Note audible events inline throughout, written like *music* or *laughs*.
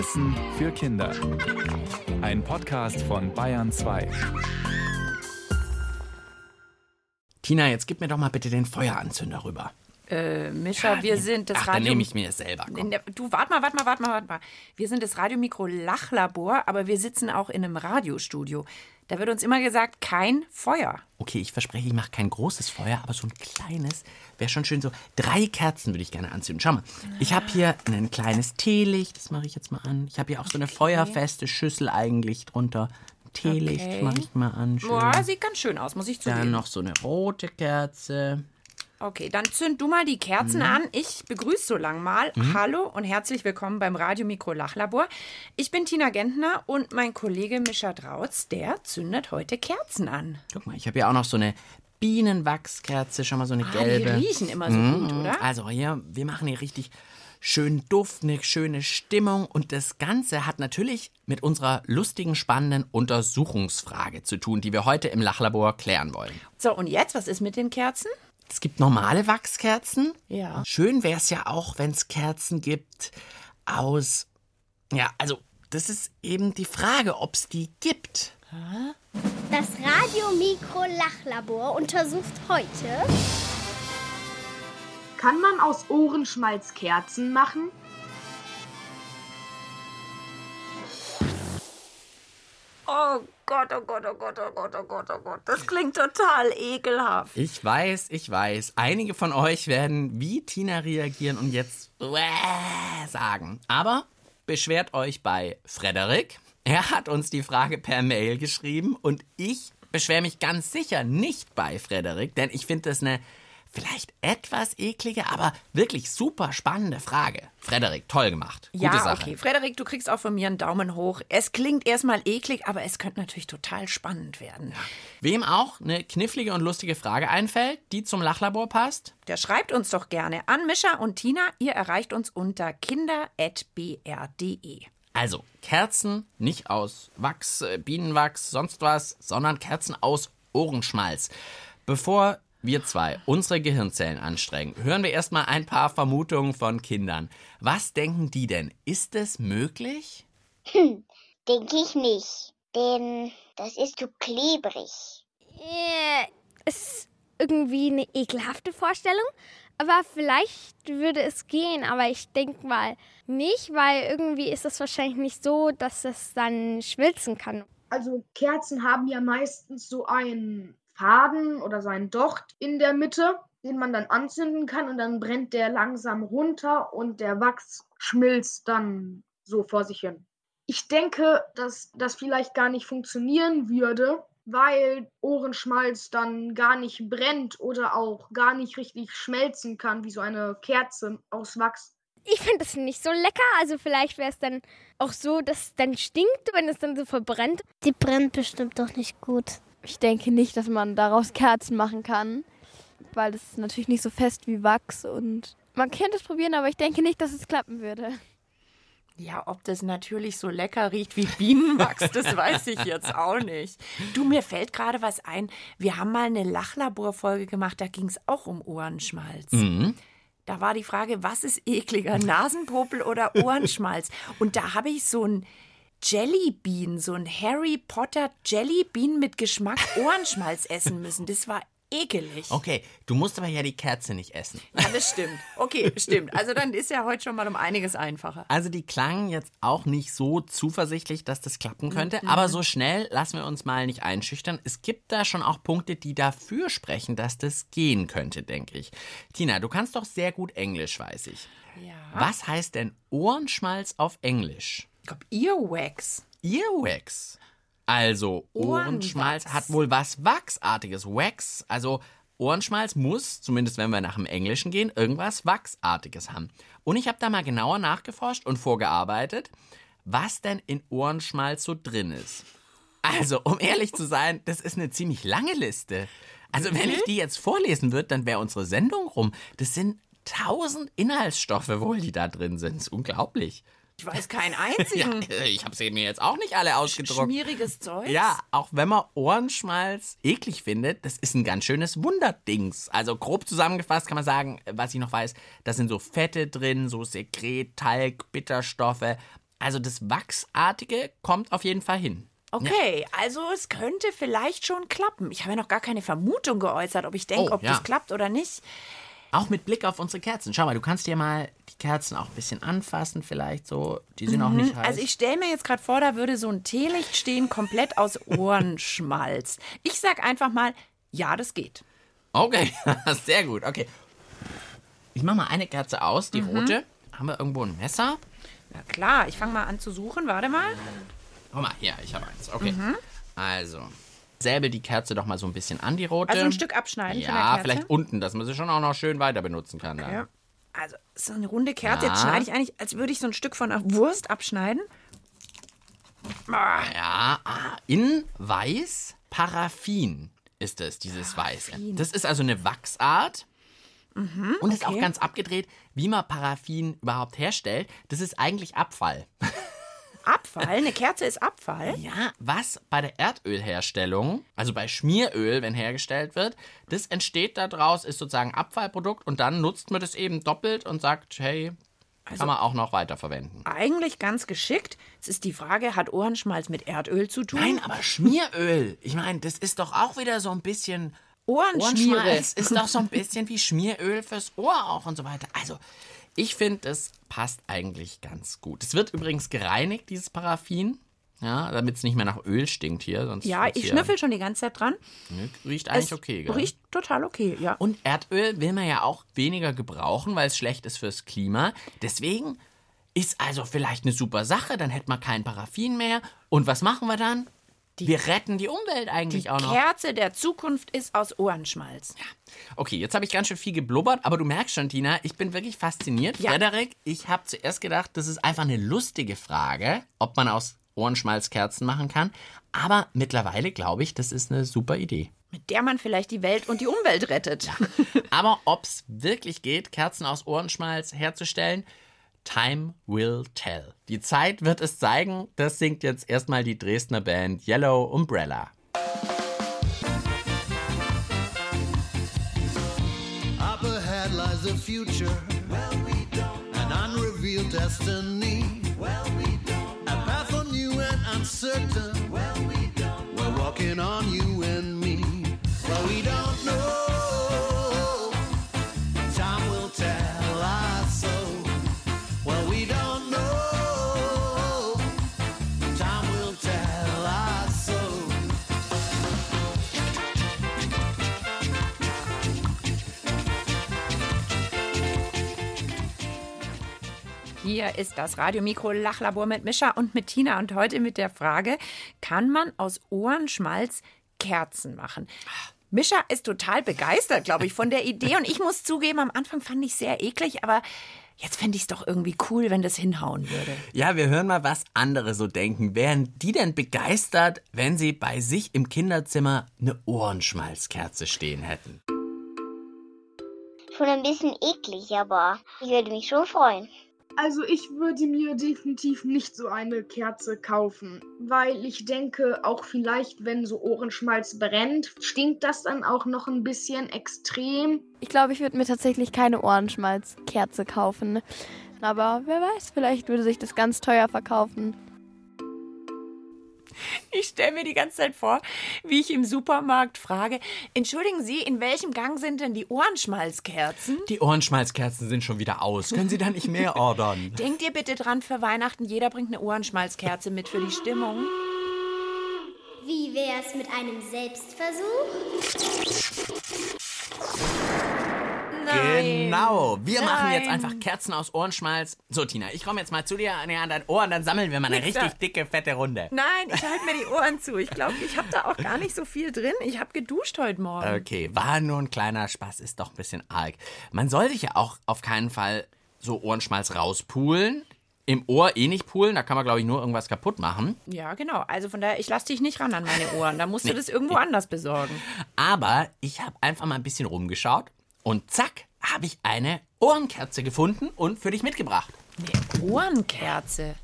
Wissen für Kinder. Ein Podcast von Bayern 2. Tina, jetzt gib mir doch mal bitte den Feueranzünder rüber. Äh, Mischa, wir sind das Ach, dann Radio. nehme ich mir es selber. Komm. Der- Du, warte mal, warte mal, warte mal, warte mal. Wir sind das Radiomikro Lachlabor, aber wir sitzen auch in einem Radiostudio. Da wird uns immer gesagt, kein Feuer. Okay, ich verspreche, ich mache kein großes Feuer, aber so ein kleines wäre schon schön. So drei Kerzen würde ich gerne anzünden. Schau mal, ich habe hier ein kleines Teelicht, das mache ich jetzt mal an. Ich habe hier auch so eine feuerfeste Schüssel eigentlich drunter. Teelicht Okay. mache ich mal an. Schön. Boah, sieht ganz schön aus, muss ich Dann zugeben. noch so eine rote Kerze. Okay, dann zünd du mal die Kerzen Mhm. an. Ich begrüße so lang mal. Hallo und herzlich willkommen beim Radiomikro Lachlabor. Ich bin Tina Gentner und mein Kollege Mischa Drautz, der zündet heute Kerzen an. Guck mal, ich habe hier auch noch so eine Bienenwachskerze, schon mal so eine Ah, gelbe. die riechen immer so gut, oder? Also hier, wir machen hier richtig schön Duft, eine schöne Stimmung und das Ganze hat natürlich mit unserer lustigen, spannenden Untersuchungsfrage zu tun, die wir heute im Lachlabor klären wollen. So, und jetzt, was ist mit den Kerzen? Es gibt normale Wachskerzen. Ja. Schön wäre es ja auch, wenn es Kerzen gibt aus. Ja, also, das ist eben die Frage, ob es die gibt. Das Radiomikro-Lachlabor untersucht heute Kann man aus Ohrenschmalz Kerzen machen? Oh Gott, oh Gott, oh Gott, oh Gott, oh Gott, oh Gott. Das klingt total ekelhaft. Ich weiß, ich weiß. Einige von euch werden wie Tina reagieren und jetzt sagen. Aber beschwert euch bei Frederik. Er hat uns die Frage per Mail geschrieben und ich beschwere mich ganz sicher nicht bei Frederik, denn ich finde das eine vielleicht etwas eklige, aber wirklich super spannende Frage. Frederik, toll gemacht. Gute ja, Sache. okay. Frederik, du kriegst auch von mir einen Daumen hoch. Es klingt erstmal eklig, aber es könnte natürlich total spannend werden. Wem auch eine knifflige und lustige Frage einfällt, die zum Lachlabor passt, Der schreibt uns doch gerne an Mischa und Tina. Ihr erreicht uns unter kinder.br.de. Also Kerzen nicht aus Wachs, äh, Bienenwachs, sonst was, sondern Kerzen aus Ohrenschmalz. Bevor wir zwei unsere Gehirnzellen anstrengen, hören wir erstmal ein paar Vermutungen von Kindern. Was denken die denn? Ist es möglich? Denke ich nicht, denn das ist zu klebrig. Äh, ist irgendwie eine ekelhafte Vorstellung. Aber vielleicht würde es gehen, aber ich denke mal nicht, weil irgendwie ist es wahrscheinlich nicht so, dass es dann schmilzen kann. Also Kerzen haben ja meistens so einen Faden oder so einen Docht in der Mitte, den man dann anzünden kann und dann brennt der langsam runter und der Wachs schmilzt dann so vor sich hin. Ich denke, dass das vielleicht gar nicht funktionieren würde, weil Ohrenschmalz dann gar nicht brennt oder auch gar nicht richtig schmelzen kann, wie so eine Kerze aus Wachs. Ich finde es nicht so lecker, also vielleicht wäre es dann auch so, dass es dann stinkt, wenn es dann so verbrennt. Die brennt bestimmt doch nicht gut. Ich denke nicht, dass man daraus *laughs* Kerzen machen kann, weil das ist natürlich nicht so fest wie Wachs und man könnte es probieren, aber ich denke nicht, dass es klappen würde. Ja, ob das natürlich so lecker riecht wie Bienenwachs, das *laughs* weiß ich jetzt auch nicht. Du, mir fällt gerade was ein. Wir haben mal eine Lachlaborfolge gemacht, da ging es auch um Ohrenschmalz. Mhm. Da war die Frage, was ist ekliger, Nasenpopel oder *laughs* Ohrenschmalz? Und da habe ich so ein Jellybean, so ein Harry Potter Jellybean mit Geschmack *laughs* Ohrenschmalz essen müssen. Das war ekelig. Okay, du musst aber ja die Kerze nicht essen. Ja, das *laughs* stimmt. Okay, stimmt. Also dann ist ja heute schon mal um einiges einfacher. Also die klangen jetzt auch nicht so zuversichtlich, dass das klappen könnte, aber so schnell lassen wir uns mal nicht einschüchtern. Es gibt da schon auch Punkte, die dafür sprechen, dass das gehen könnte, denke ich. Tina, du kannst doch sehr gut Englisch, weiß ich. Ja. Was heißt denn Ohrenschmalz auf Englisch? Ich glaube, Earwax. Earwax. Also Ohrenschmalz Ohrenwachs. hat wohl was Wachsartiges. Wax, also Ohrenschmalz muss, zumindest wenn wir nach dem Englischen gehen, irgendwas Wachsartiges haben. Und ich habe da mal genauer nachgeforscht und vorgearbeitet, was denn in Ohrenschmalz so drin ist. Also, um ehrlich zu sein, das ist eine ziemlich lange Liste. Also, wenn ich die jetzt vorlesen würde, dann wäre unsere Sendung rum. Das sind tausend Inhaltsstoffe wohl, die da drin sind. Das ist unglaublich. Ich weiß keinen *laughs* Ja, einzigen. ich habe sie mir jetzt auch nicht alle ausgedruckt. Schmieriges Zeug. Ja, auch wenn man Ohrenschmalz eklig findet, das ist ein ganz schönes Wunderdings. Also grob zusammengefasst kann man sagen, was ich noch weiß, da sind so Fette drin, so Sekret, Talg, Bitterstoffe. Also das Wachsartige kommt auf jeden Fall hin. Okay, also es könnte vielleicht schon klappen. Ich habe ja noch gar keine Vermutung geäußert, ob ich denke, Oh, ob ja. das klappt oder nicht. Auch mit Blick auf unsere Kerzen. Schau mal, du kannst dir mal die Kerzen auch ein bisschen anfassen, vielleicht so. Die sind auch nicht heiß. Also ich stelle mir jetzt gerade vor, da würde so ein Teelicht stehen, komplett aus Ohrenschmalz. *laughs* Ich sag einfach mal, ja, das geht. Okay, *laughs* sehr gut. Okay. Ich mache mal eine Kerze aus, Mhm. die rote. Haben wir irgendwo ein Messer? Na klar, ich fange mal an zu suchen. Warte mal. Guck mal, hier, ich habe eins. Okay. Also, säbel die Kerze doch mal so ein bisschen an, die rote. Mhm. Also ein Stück abschneiden Ja, vielleicht unten, dass man sie schon auch noch schön weiter benutzen kann. Dann. Ja. Also so eine runde Kerze. Jetzt Ja. schneide ich eigentlich, als würde ich so ein Stück von einer Wurst abschneiden. Ah, Ja, ah, in Weiß Paraffin ist es, dieses Weiße. Das ist also eine Wachsart. und ist auch Mhm, okay. ganz abgedreht, wie man Paraffin überhaupt herstellt. Das ist eigentlich Abfall. *laughs* Abfall? Eine Kerze ist Abfall? *laughs* Ja, was bei der Erdölherstellung, also bei Schmieröl, wenn hergestellt wird, das entsteht daraus, ist sozusagen Abfallprodukt und dann nutzt man das eben doppelt und sagt, hey, Also kann man auch noch weiterverwenden. Eigentlich ganz geschickt. Jetzt ist die Frage, hat Ohrenschmalz mit Erdöl zu tun? Nein, aber Schmieröl, ich meine, das ist doch auch wieder so ein bisschen Ohrenschmiere. Ohrenschmalz ist doch so ein bisschen wie Schmieröl fürs Ohr auch und so weiter. Also, ich finde, das passt eigentlich ganz gut. Es wird übrigens gereinigt, dieses Paraffin. Ja, damit es nicht mehr nach Öl stinkt hier. Sonst Ja, ich schnüffel schon die ganze Zeit dran. Riecht eigentlich Es okay, gell? Riecht total okay, ja. Und Erdöl will man ja auch weniger gebrauchen, weil es schlecht ist fürs Klima. Deswegen ist also vielleicht eine super Sache. Dann hätten wir kein Paraffin mehr. Und was machen wir dann? Wir retten die Umwelt eigentlich Die auch noch. Kerze der Zukunft ist aus Ohrenschmalz. Okay, jetzt habe ich ganz schön viel geblubbert, aber du merkst schon, Tina, ich bin wirklich fasziniert. Ja. Frederik, ich habe zuerst gedacht, das ist einfach eine lustige Frage, ob man aus Ohrenschmalz Kerzen machen kann. Aber mittlerweile glaube ich, das ist eine super Idee. Mit der man vielleicht die Welt und die Umwelt rettet. Aber ob es wirklich geht, Kerzen aus Ohrenschmalz herzustellen, time will tell. Die Zeit wird es zeigen. Das singt jetzt erstmal die Dresdner Band Yellow Umbrella. Up ahead lies the future. Well, we don't. An unrevealed destiny. Well, we don't. A path unknew and uncertain. Well, we don't. We're walking on you and me. Well, we don't know. Hier ist das Radiomikro Lachlabor mit Mischa und mit Tina und heute mit der Frage, kann man aus Ohrenschmalz Kerzen machen? Mischa ist total begeistert, glaube ich, von der Idee und ich muss zugeben, am Anfang fand ich sehr eklig, aber jetzt fände ich es doch irgendwie cool, wenn das hinhauen würde. Ja, wir hören mal, was andere so denken. Wären die denn begeistert, wenn sie bei sich im Kinderzimmer eine Ohrenschmalzkerze stehen hätten? Schon ein bisschen eklig, aber ich würde mich schon freuen. Also ich würde mir definitiv nicht so eine Kerze kaufen, weil ich denke, auch vielleicht, wenn so Ohrenschmalz brennt, stinkt das dann auch noch ein bisschen extrem. Ich glaube, ich würde mir tatsächlich keine Ohrenschmalzkerze kaufen. Aber wer weiß, vielleicht würde sich das ganz teuer verkaufen. Ich stelle mir die ganze Zeit vor, wie ich im Supermarkt frage, entschuldigen Sie, in welchem Gang sind denn die Ohrenschmalzkerzen? Die Ohrenschmalzkerzen sind schon wieder aus. Können Sie da nicht mehr *laughs* ordern? Denkt ihr bitte dran, für Weihnachten, jeder bringt eine Ohrenschmalzkerze mit für die Stimmung. Wie wär's mit einem Selbstversuch? Genau. Wir machen jetzt Nein. einfach Kerzen aus Ohrenschmalz. So, Tina, ich komme jetzt mal zu dir näher an dein Ohr und dann sammeln wir mal eine Nix richtig da. dicke, fette Runde. Nein, ich halte mir die Ohren zu. Ich glaube, ich habe da auch gar nicht so viel drin. Ich habe geduscht heute Morgen. Okay, war nur ein kleiner Spaß, ist doch ein bisschen arg. Man soll sich ja auch auf keinen Fall so Ohrenschmalz rauspulen. Im Ohr eh nicht pulen, da kann man, glaube ich, nur irgendwas kaputt machen. Ja, genau. Also von daher, ich lasse dich nicht ran an meine Ohren. Da musst du das irgendwo anders besorgen. Aber ich habe einfach mal ein bisschen rumgeschaut und zack, habe ich eine Ohrenkerze gefunden und für dich mitgebracht. Eine Ohrenkerze.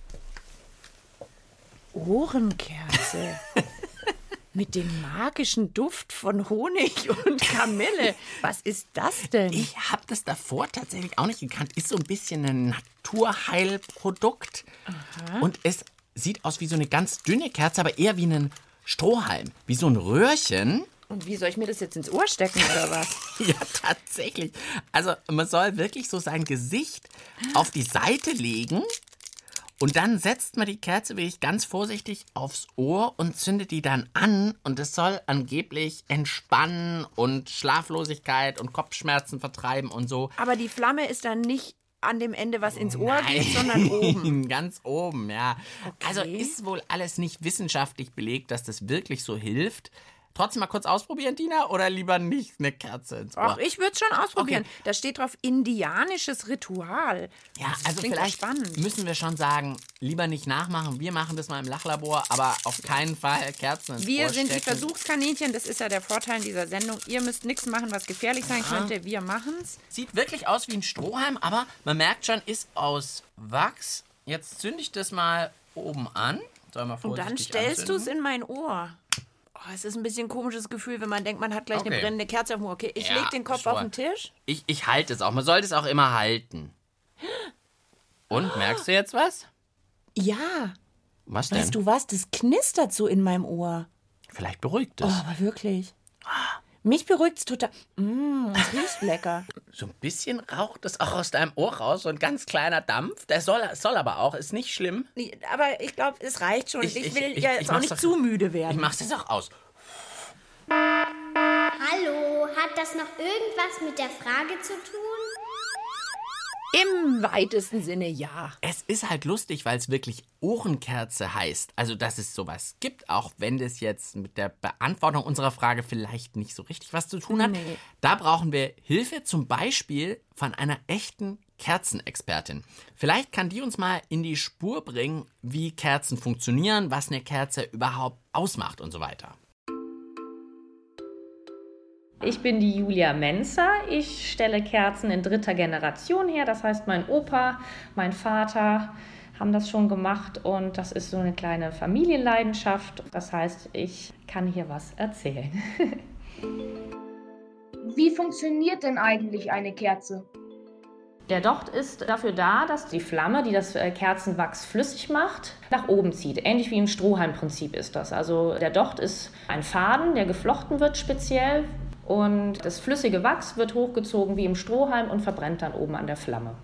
Ohrenkerze. *laughs* Mit dem magischen Duft von Honig und Kamille. Was ist das denn? Ich habe das davor tatsächlich auch nicht gekannt. Ist so ein bisschen ein Naturheilprodukt. Und es sieht aus wie so eine ganz dünne Kerze, aber eher wie ein Strohhalm. Wie so ein Röhrchen. Und wie soll ich mir das jetzt ins Ohr stecken oder was? *laughs* Ja, tatsächlich. Also man soll wirklich so sein Gesicht auf die Seite legen und dann setzt man die Kerze wirklich ganz vorsichtig aufs Ohr und zündet die dann an und es soll angeblich entspannen und Schlaflosigkeit und Kopfschmerzen vertreiben und so. Aber die Flamme ist dann nicht an dem Ende, was ins Ohr geht, sondern oben. *laughs* Ganz oben, ja. Okay. Also ist wohl alles nicht wissenschaftlich belegt, dass das wirklich so hilft. Trotzdem mal kurz ausprobieren, Tina, oder lieber nicht eine Kerze ins Ohr? Ach, ich würde es schon ausprobieren. Da steht drauf indianisches Ritual. Ja, Das also vielleicht spannend. müssen wir schon sagen, lieber nicht nachmachen. Wir machen das mal im Lachlabor, aber auf keinen Fall Kerzen ins Wir Ohr sind die stecken. Versuchskaninchen, das ist ja der Vorteil dieser Sendung. Ihr müsst nichts machen, was gefährlich sein könnte. Wir machen's. Sieht wirklich aus wie ein Strohhalm, aber man merkt schon, ist aus Wachs. Jetzt zünde ich das mal oben an. Soll mal Und dann stellst du es in mein Ohr. Oh, es ist ein bisschen ein komisches Gefühl, wenn man denkt, man hat gleich eine Okay. brennende Kerze auf dem Ohr. Okay, ich Ja, leg den Kopf auf den Tisch. Ich, ich halte es auch. Man sollte es auch immer halten. Und, merkst du jetzt was? Ja, Was denn? weißt du was? Das knistert so in meinem Ohr. Vielleicht beruhigt Oh, es. aber wirklich. Mich beruhigt es total. Mmh, es riecht lecker. So ein bisschen raucht es auch aus deinem Ohr raus, so ein ganz kleiner Dampf. Der soll, soll aber auch, ist nicht schlimm. Nee, Aber ich glaube, es reicht schon. Ich, Ich- ich- will ich- ja ich jetzt auch nicht doch- zu müde Ich werden. mach's jetzt auch aus. Hallo, hat das noch irgendwas mit der Frage zu tun? Im weitesten Sinne ja. Es ist halt lustig, weil es wirklich Ohrenkerze heißt. Also, dass es sowas gibt, auch wenn das jetzt mit der Beantwortung unserer Frage vielleicht nicht so richtig was zu tun hat. Nee. Da brauchen wir Hilfe zum Beispiel von einer echten Kerzenexpertin. Vielleicht kann die uns mal in die Spur bringen, wie Kerzen funktionieren, was eine Kerze überhaupt ausmacht und so weiter. Ich bin die Julia Menzer. Ich stelle Kerzen in dritter Generation her. Das heißt, mein Opa, mein Vater haben das schon gemacht und das ist so eine kleine Familienleidenschaft. Das heißt, ich kann hier was erzählen. *laughs* Wie funktioniert denn eigentlich eine Kerze? Der Docht ist dafür da, dass die Flamme, die das äh, Kerzenwachs flüssig macht, nach oben zieht. Ähnlich wie im Strohhalmprinzip ist das. Also der Docht ist ein Faden, der geflochten wird speziell und das flüssige Wachs wird hochgezogen wie im Strohhalm und verbrennt dann oben an der Flamme.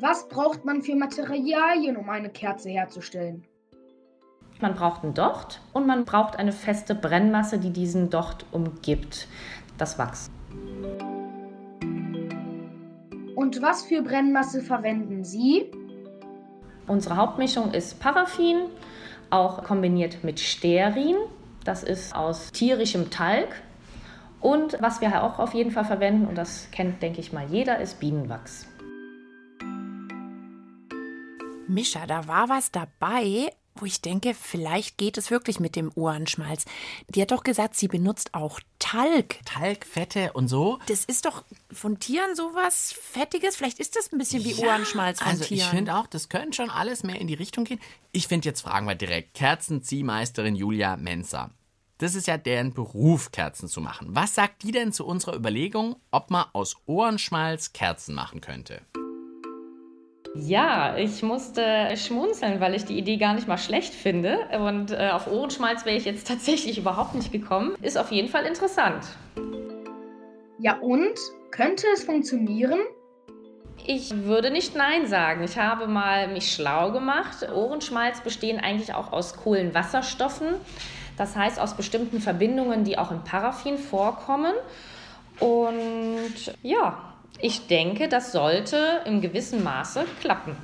Was braucht man für Materialien, um eine Kerze herzustellen? Man braucht einen Docht und man braucht eine feste Brennmasse, die diesen Docht umgibt, das Wachs. Und was für Brennmasse verwenden Sie? Unsere Hauptmischung ist Paraffin, auch kombiniert mit Stearin. Das ist aus tierischem Talg. Und was wir auch auf jeden Fall verwenden, und das kennt, denke ich mal, jeder, ist Bienenwachs. Mischa, da war was dabei, wo ich denke, vielleicht geht es wirklich mit dem Ohrenschmalz. Die hat doch gesagt, sie benutzt auch Talg. Talg, Fette und so. Das ist doch von Tieren sowas Fettiges. Vielleicht ist das ein bisschen wie Ohrenschmalz von also Tieren. ich finde auch, das könnte schon alles mehr in die Richtung gehen. Ich finde, jetzt fragen wir direkt Kerzenziehmeisterin Julia Menzer. Das ist ja deren Beruf, Kerzen zu machen. Was sagt die denn zu unserer Überlegung, ob man aus Ohrenschmalz Kerzen machen könnte? Ja, ich musste schmunzeln, weil ich die Idee gar nicht mal schlecht finde. Und äh, auf Ohrenschmalz wäre ich jetzt *laughs* tatsächlich überhaupt nicht gekommen. Ist auf jeden Fall interessant. Ja und? Könnte es funktionieren? Ich würde nicht Nein sagen. Ich habe mal mich schlau gemacht. Ohrenschmalz bestehen eigentlich auch aus Kohlenwasserstoffen. Das heißt aus bestimmten Verbindungen, die auch in Paraffin vorkommen. Und ja, ich denke, das sollte im gewissen Maße klappen.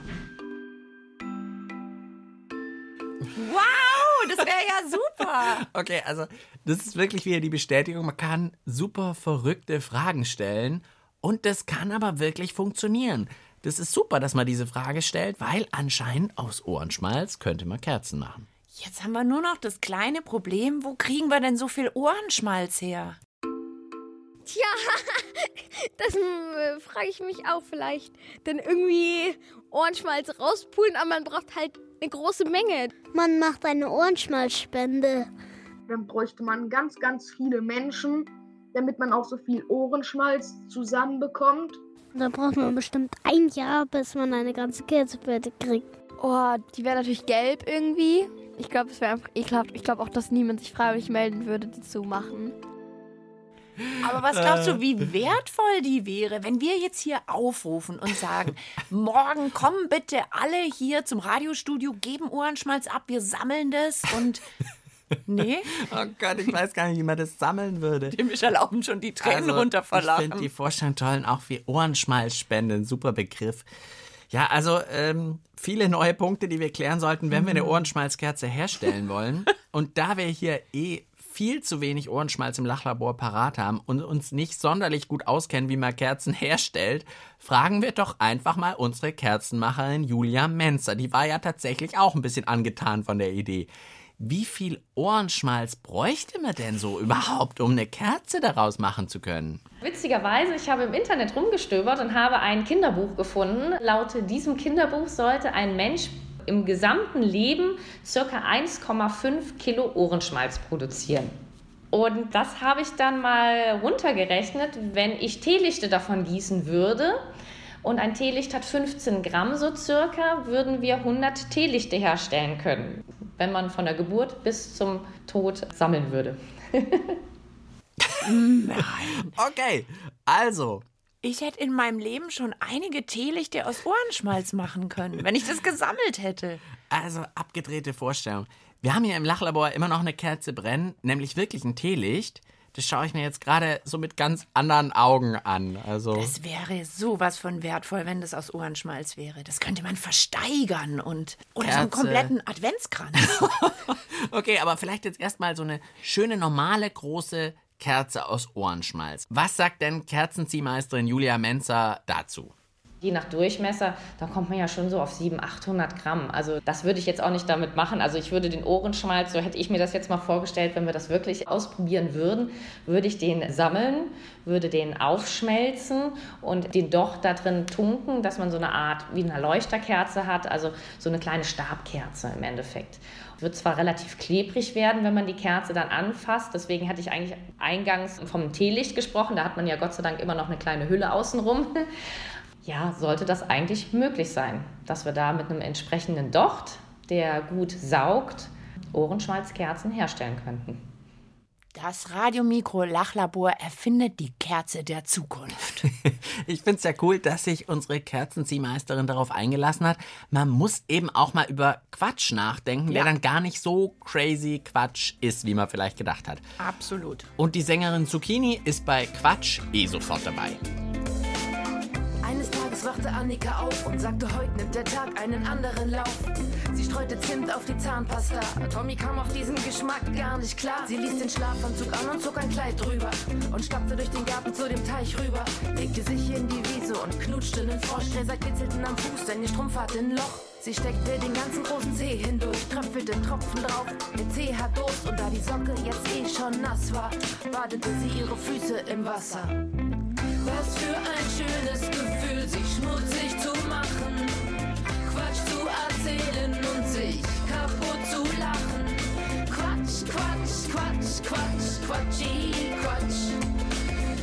Wow, das wäre ja super. *laughs* Okay, also das ist wirklich wieder die Bestätigung, man kann super verrückte Fragen stellen und das kann aber wirklich funktionieren. Das ist super, dass man diese Frage stellt, weil anscheinend aus Ohrenschmalz könnte man Kerzen machen. Jetzt haben wir nur noch das kleine Problem, wo kriegen wir denn so viel Ohrenschmalz her? Tja, *laughs* das äh, frage ich mich auch vielleicht. Denn irgendwie Ohrenschmalz rauspulen, aber man braucht halt eine große Menge. Man macht eine Ohrenschmalzspende. Dann bräuchte man ganz, ganz viele Menschen, damit man auch so viel Ohrenschmalz zusammenbekommt. Da braucht man bestimmt ein Jahr, bis man eine ganze fertig kriegt. Oh, die wäre natürlich gelb irgendwie. Ich glaube, es wäre einfach ekelhaft. Ich glaube auch, dass niemand sich freiwillig melden würde, die zu machen. Aber was glaubst Äh. du, wie wertvoll die wäre, wenn wir jetzt hier aufrufen und sagen, morgen kommen bitte alle hier zum Radiostudio, geben Ohrenschmalz ab, wir sammeln das und... Nee, *laughs* Oh Gott, ich weiß gar nicht, wie man das sammeln würde. dem ist erlauben schon die Tränen runter Also, Ich Lachen. finde die Vorstellung toll auch wie Ohrenschmalzspende, ein super Begriff. Ja, also ähm, viele neue Punkte, die wir klären sollten, wenn wir Mhm. eine Ohrenschmalzkerze herstellen wollen. *laughs* und da wir hier eh viel zu wenig Ohrenschmalz im Lachlabor parat haben und uns nicht sonderlich gut auskennen, wie man Kerzen *laughs* herstellt, fragen wir doch einfach mal unsere Kerzenmacherin Julia Menzer. Die war ja tatsächlich auch ein bisschen angetan von der Idee. Wie viel Ohrenschmalz bräuchte man denn so überhaupt, um eine Kerze daraus machen zu können? Witzigerweise, ich habe im Internet rumgestöbert und habe ein Kinderbuch gefunden. Laut diesem Kinderbuch sollte ein Mensch im gesamten Leben circa 1,5 Kilo Ohrenschmalz produzieren. Und das habe ich dann mal runtergerechnet, wenn ich Teelichte davon gießen würde. Und ein Teelicht hat 15 Gramm so circa, würden wir 100 Teelichte herstellen können, wenn man von der Geburt bis zum Tod sammeln würde. *laughs* Okay, also, Ich hätte in meinem Leben schon einige Teelichte aus Ohrenschmalz machen können, wenn ich das gesammelt hätte. also abgedrehte Vorstellung. Wir haben hier im Lachlabor immer noch eine Kerze brennen, nämlich wirklich ein Teelicht. Das schaue ich mir jetzt gerade so mit ganz anderen Augen an. Also, Das wäre sowas von wertvoll, wenn das aus Ohrenschmalz wäre. Das könnte man versteigern und oder so einen Kerze. kompletten Adventskranz. *laughs* okay, aber vielleicht jetzt erstmal so eine schöne, normale, große Kerze aus Ohrenschmalz. Was sagt denn Kerzenziehmeisterin Julia Menzer dazu? Je nach Durchmesser, da kommt man ja schon so auf 700, 800 Gramm. Also das würde ich jetzt auch nicht damit machen. Also ich würde den Ohrenschmalz, so hätte ich mir das jetzt mal vorgestellt, wenn wir das wirklich ausprobieren würden, würde ich den sammeln, würde den aufschmelzen und den Docht da drin tunken, dass man so eine Art wie eine Leuchterkerze hat, also so eine kleine Stabkerze im Endeffekt. Wird zwar relativ klebrig werden, wenn man die Kerze dann anfasst. Deswegen hatte ich eigentlich eingangs vom Teelicht gesprochen. Da hat man ja Gott sei Dank immer noch eine kleine Hülle außenrum. *laughs* Ja, sollte das eigentlich möglich sein, dass wir da mit einem entsprechenden Docht, der gut saugt, Ohrenschmalzkerzen herstellen könnten. Das Radiomikro Lachlabor erfindet die Kerze der Zukunft. *laughs* Ich finde es ja cool, dass sich unsere Kerzenziehmeisterin darauf eingelassen hat. Man muss eben auch mal über Quatsch nachdenken, der Ja. dann gar nicht so crazy Quatsch ist, wie man vielleicht gedacht hat. Absolut. Und die Sängerin Zucchini ist bei Quatsch eh sofort dabei. Tages wachte Annika auf und sagte, heute nimmt der Tag einen anderen Lauf. Sie streute Zimt auf die Zahnpasta. Tommy kam auf diesen Geschmack gar nicht klar. Sie ließ den Schlafanzug an und zog ein Kleid drüber und stapfte durch den Garten zu dem Teich rüber. Legte sich in die Wiese und knutschte nen Frosch. Gräser kitzelten am Fuß, denn ihr Strumpf hatte ein Loch. Sie steckte den ganzen großen Zeh hindurch, tröpfelte Tropfen drauf. Mit Zeh hat Durst und da die Socke jetzt eh schon nass war, badete sie ihre Füße im Wasser. Was für ein schönes Gefühl, sich schmutzig zu machen, Quatsch zu erzählen und sich kaputt zu lachen. Quatsch, Quatsch, Quatsch, Quatsch, Quatschi, Quatsch.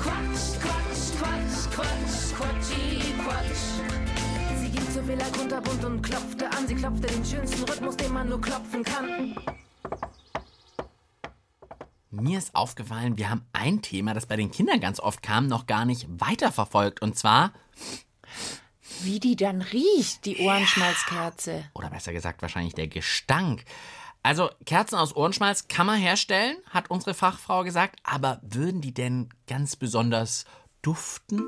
Quatsch, Quatsch, Quatsch, Quatsch, Quatschi, Quatsch. Sie ging zur Villa kunterbunt und klopfte an. Sie klopfte den schönsten Rhythmus, den man nur klopfen kann. Mir ist aufgefallen, wir haben ein Thema, das bei den Kindern ganz oft kam, noch gar nicht weiterverfolgt. Und zwar, Wie die dann riecht, die Ohrenschmalzkerze. oder besser gesagt wahrscheinlich der Gestank. Also Kerzen aus Ohrenschmalz kann man herstellen, hat unsere Fachfrau gesagt. Aber würden die denn ganz besonders duften?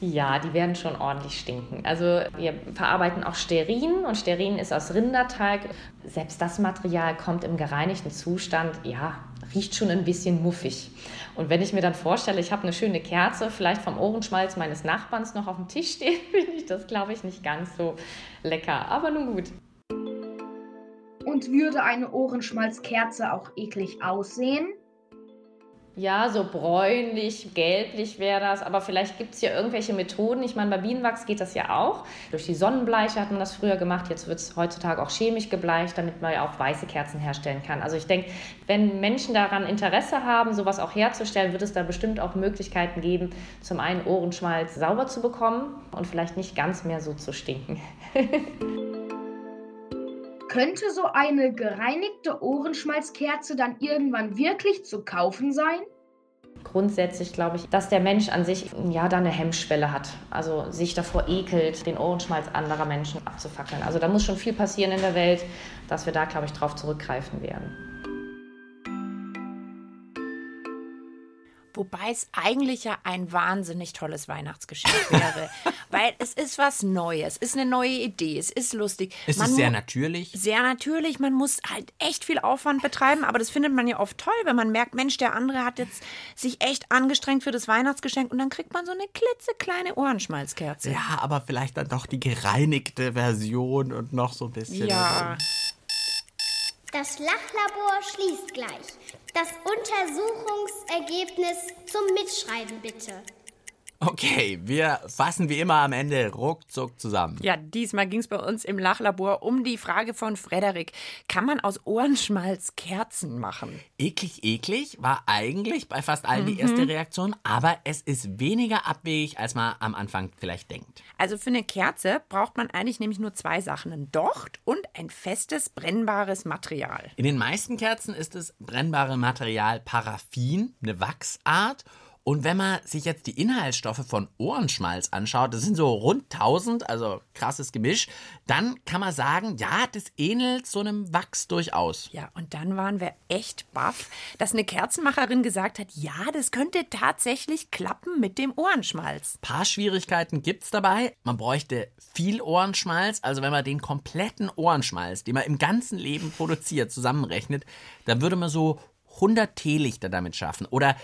Ja, die werden schon ordentlich stinken. Also wir verarbeiten auch Sterin und Sterin ist aus Rinderteig. Selbst das Material kommt im gereinigten Zustand, ja, riecht schon ein bisschen muffig. Und wenn ich mir dann vorstelle, ich habe eine schöne Kerze, vielleicht vom Ohrenschmalz meines Nachbarns noch auf dem Tisch stehen, *laughs* finde ich das, glaube ich, nicht ganz so lecker. Aber nun gut. Und würde eine Ohrenschmalzkerze auch eklig aussehen? Ja, so bräunlich, gelblich wäre das, aber vielleicht gibt es ja irgendwelche Methoden. Ich meine, bei Bienenwachs geht das ja auch. Durch die Sonnenbleiche hat man das früher gemacht, jetzt wird es heutzutage auch chemisch gebleicht, damit man ja auch weiße Kerzen herstellen kann. Also ich denke, wenn Menschen daran Interesse haben, sowas auch herzustellen, wird es da bestimmt auch Möglichkeiten geben, zum einen Ohrenschmalz sauber zu bekommen und vielleicht nicht ganz mehr so zu stinken. *laughs* Könnte so eine gereinigte Ohrenschmalzkerze dann irgendwann wirklich zu kaufen sein? Grundsätzlich glaube ich, dass der Mensch an sich ja da eine Hemmschwelle hat. Also sich davor ekelt, den Ohrenschmalz anderer Menschen abzufackeln. Also da muss schon viel passieren in der Welt, dass wir da, glaube ich, drauf zurückgreifen werden. Wobei es eigentlich ja ein wahnsinnig tolles Weihnachtsgeschenk *laughs* wäre. Weil es ist was Neues, es ist eine neue Idee, es ist lustig. Es Man ist sehr natürlich. Sehr natürlich, man muss halt echt viel Aufwand betreiben, aber das findet man ja oft toll, wenn man merkt, Mensch, der andere hat jetzt sich echt angestrengt für das Weihnachtsgeschenk und dann kriegt man so eine klitzekleine Ohrenschmalzkerze. Ja, aber vielleicht dann doch die gereinigte Version und noch so ein bisschen. Ja. Das Lachlabor schließt gleich. Das Untersuchungsergebnis zum Mitschreiben bitte. Okay, wir fassen wie immer am Ende ruckzuck zusammen. Ja, diesmal ging es bei uns im Lachlabor um die Frage von Frederik. Kann man aus Ohrenschmalz Kerzen machen? Eklig, eklig war eigentlich bei fast allen die Mhm. erste Reaktion, aber es ist weniger abwegig, als man am Anfang vielleicht denkt. Also für eine Kerze braucht man eigentlich nämlich nur zwei Sachen. Ein Docht und ein festes, brennbares Material. In den meisten Kerzen ist das brennbare Material Paraffin, eine Wachsart. Und wenn man sich jetzt die Inhaltsstoffe von Ohrenschmalz anschaut, das sind so rund 1000, also krasses Gemisch, dann kann man sagen, ja, das ähnelt so einem Wachs durchaus. Ja, und dann waren wir echt baff, dass eine Kerzenmacherin gesagt hat, ja, das könnte tatsächlich klappen mit dem Ohrenschmalz. paar Schwierigkeiten gibt's dabei. Man bräuchte viel Ohrenschmalz. Also wenn man den kompletten Ohrenschmalz, den man im ganzen Leben produziert, zusammenrechnet, dann würde man so 100 Teelichter damit schaffen. Oder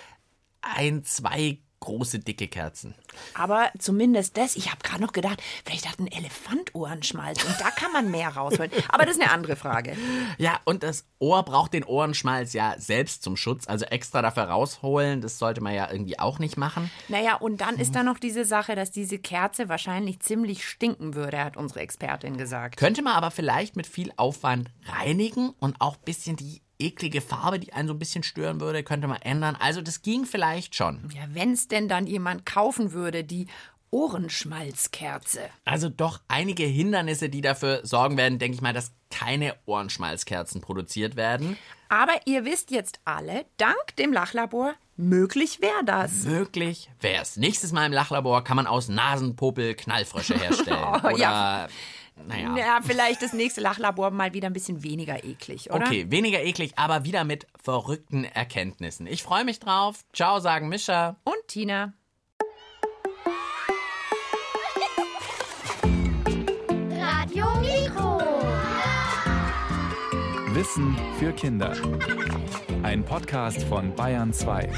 ein, zwei große, dicke Kerzen. Aber zumindest das, ich habe gerade noch gedacht, vielleicht hat ein Elefant Ohrenschmalz und da kann man mehr rausholen. Aber das ist eine andere Frage. Ja, und das Ohr braucht den Ohrenschmalz ja selbst zum Schutz. Also extra dafür rausholen, das sollte man ja irgendwie auch nicht machen. Naja, und dann ist da noch diese Sache, dass diese Kerze wahrscheinlich ziemlich stinken würde, hat unsere Expertin gesagt. Könnte man aber vielleicht mit viel Aufwand reinigen und auch ein bisschen die eklige Farbe, die einen so ein bisschen stören würde, könnte man ändern. Also das ging vielleicht schon. Ja, wenn es denn dann jemand kaufen würde, die Ohrenschmalzkerze. Also doch einige Hindernisse, die dafür sorgen werden, denke ich mal, dass keine Ohrenschmalzkerzen produziert werden. Aber ihr wisst jetzt alle, dank dem Lachlabor, möglich wäre das. Möglich wär's. Nächstes Mal im Lachlabor kann man aus Nasenpopel Knallfrösche *laughs* herstellen. Oh, Oder, ja. Naja. Ja, vielleicht das nächste Lachlabor mal wieder ein bisschen weniger eklig, oder? Okay, weniger eklig, aber wieder mit verrückten Erkenntnissen. Ich freue mich drauf. Ciao, sagen Mischa. Und Tina. Radio Mikro. Wissen für Kinder. Ein Podcast von Bayern 2.